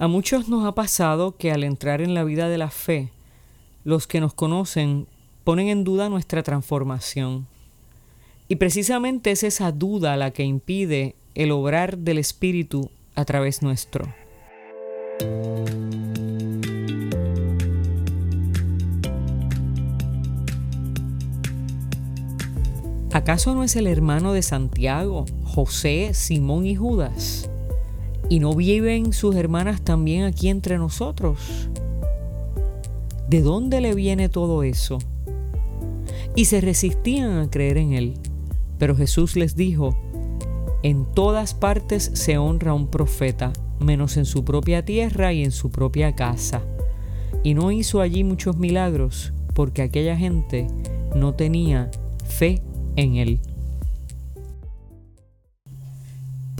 A muchos nos ha pasado que al entrar en la vida de la fe, los que nos conocen ponen en duda nuestra transformación. Y precisamente es esa duda la que impide el obrar del Espíritu a través nuestro. ¿Acaso no es el hermano de Santiago, José, Simón y Judas? ¿Y no viven sus hermanas también aquí entre nosotros? ¿De dónde le viene todo eso? Y se resistían a creer en él. Pero Jesús les dijo, en todas partes se honra un profeta, menos en su propia tierra y en su propia casa. Y no hizo allí muchos milagros, porque aquella gente no tenía fe en él.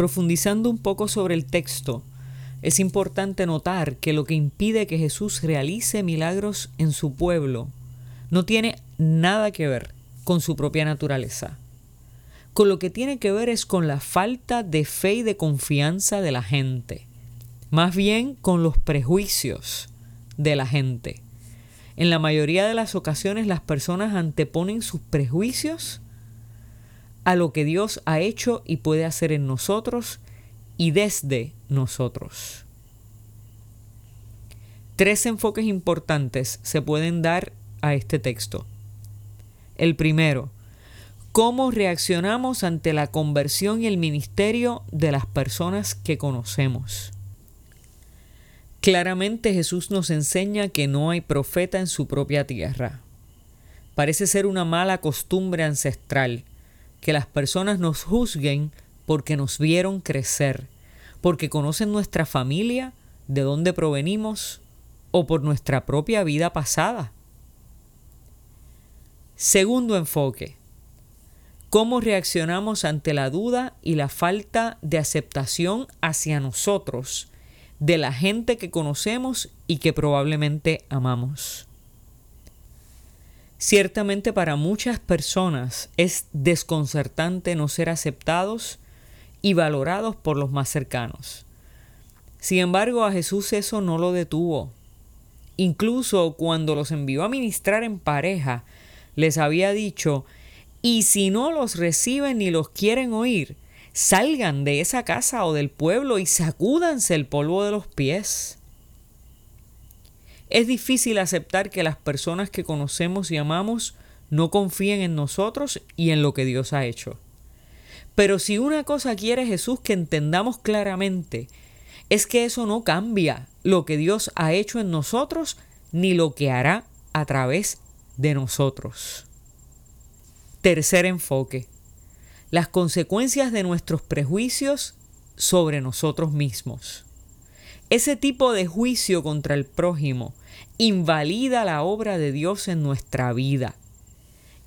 Profundizando un poco sobre el texto, es importante notar que lo que impide que Jesús realice milagros en su pueblo no tiene nada que ver con su propia naturaleza. Con lo que tiene que ver es con la falta de fe y de confianza de la gente, más bien con los prejuicios de la gente. En la mayoría de las ocasiones las personas anteponen sus prejuicios a lo que Dios ha hecho y puede hacer en nosotros y desde nosotros. Tres enfoques importantes se pueden dar a este texto. El primero, cómo reaccionamos ante la conversión y el ministerio de las personas que conocemos. Claramente Jesús nos enseña que no hay profeta en su propia tierra. Parece ser una mala costumbre ancestral que las personas nos juzguen porque nos vieron crecer, porque conocen nuestra familia, de dónde provenimos o por nuestra propia vida pasada. Segundo enfoque. ¿Cómo reaccionamos ante la duda y la falta de aceptación hacia nosotros de la gente que conocemos y que probablemente amamos? Ciertamente para muchas personas es desconcertante no ser aceptados y valorados por los más cercanos. Sin embargo, a Jesús eso no lo detuvo. Incluso cuando los envió a ministrar en pareja, les había dicho, y si no los reciben ni los quieren oír, salgan de esa casa o del pueblo y sacúdanse el polvo de los pies. Es difícil aceptar que las personas que conocemos y amamos no confíen en nosotros y en lo que Dios ha hecho. Pero si una cosa quiere Jesús que entendamos claramente, es que eso no cambia lo que Dios ha hecho en nosotros ni lo que hará a través de nosotros. Tercer enfoque. Las consecuencias de nuestros prejuicios sobre nosotros mismos. Ese tipo de juicio contra el prójimo invalida la obra de Dios en nuestra vida.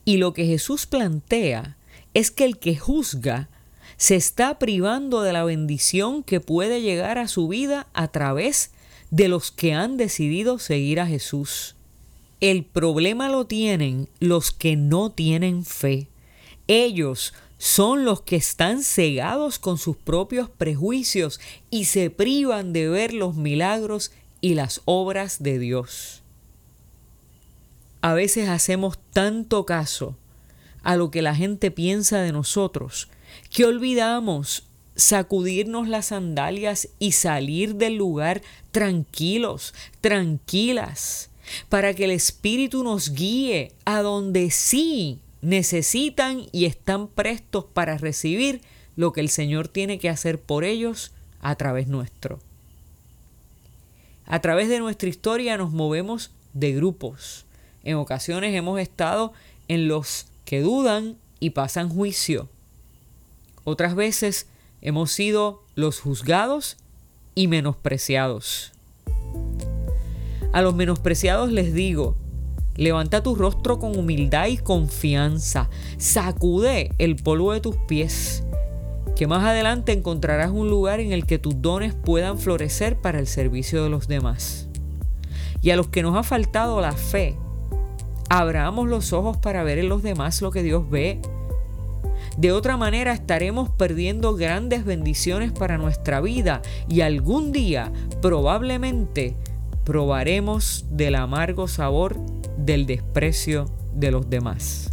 Y lo que Jesús plantea es que el que juzga se está privando de la bendición que puede llegar a su vida a través de los que han decidido seguir a Jesús. El problema lo tienen los que no tienen fe. Ellos son los que están cegados con sus propios prejuicios y se privan de ver los milagros y las obras de Dios. A veces hacemos tanto caso a lo que la gente piensa de nosotros que olvidamos sacudirnos las sandalias y salir del lugar tranquilos, tranquilas, para que el Espíritu nos guíe a donde sí necesitan y están prestos para recibir lo que el Señor tiene que hacer por ellos a través nuestro. A través de nuestra historia nos movemos de grupos. En ocasiones hemos estado en los que dudan y pasan juicio. Otras veces hemos sido los juzgados y menospreciados. A los menospreciados les digo, levanta tu rostro con humildad y confianza, sacude el polvo de tus pies que más adelante encontrarás un lugar en el que tus dones puedan florecer para el servicio de los demás. Y a los que nos ha faltado la fe, abramos los ojos para ver en los demás lo que Dios ve. De otra manera estaremos perdiendo grandes bendiciones para nuestra vida y algún día probablemente probaremos del amargo sabor del desprecio de los demás.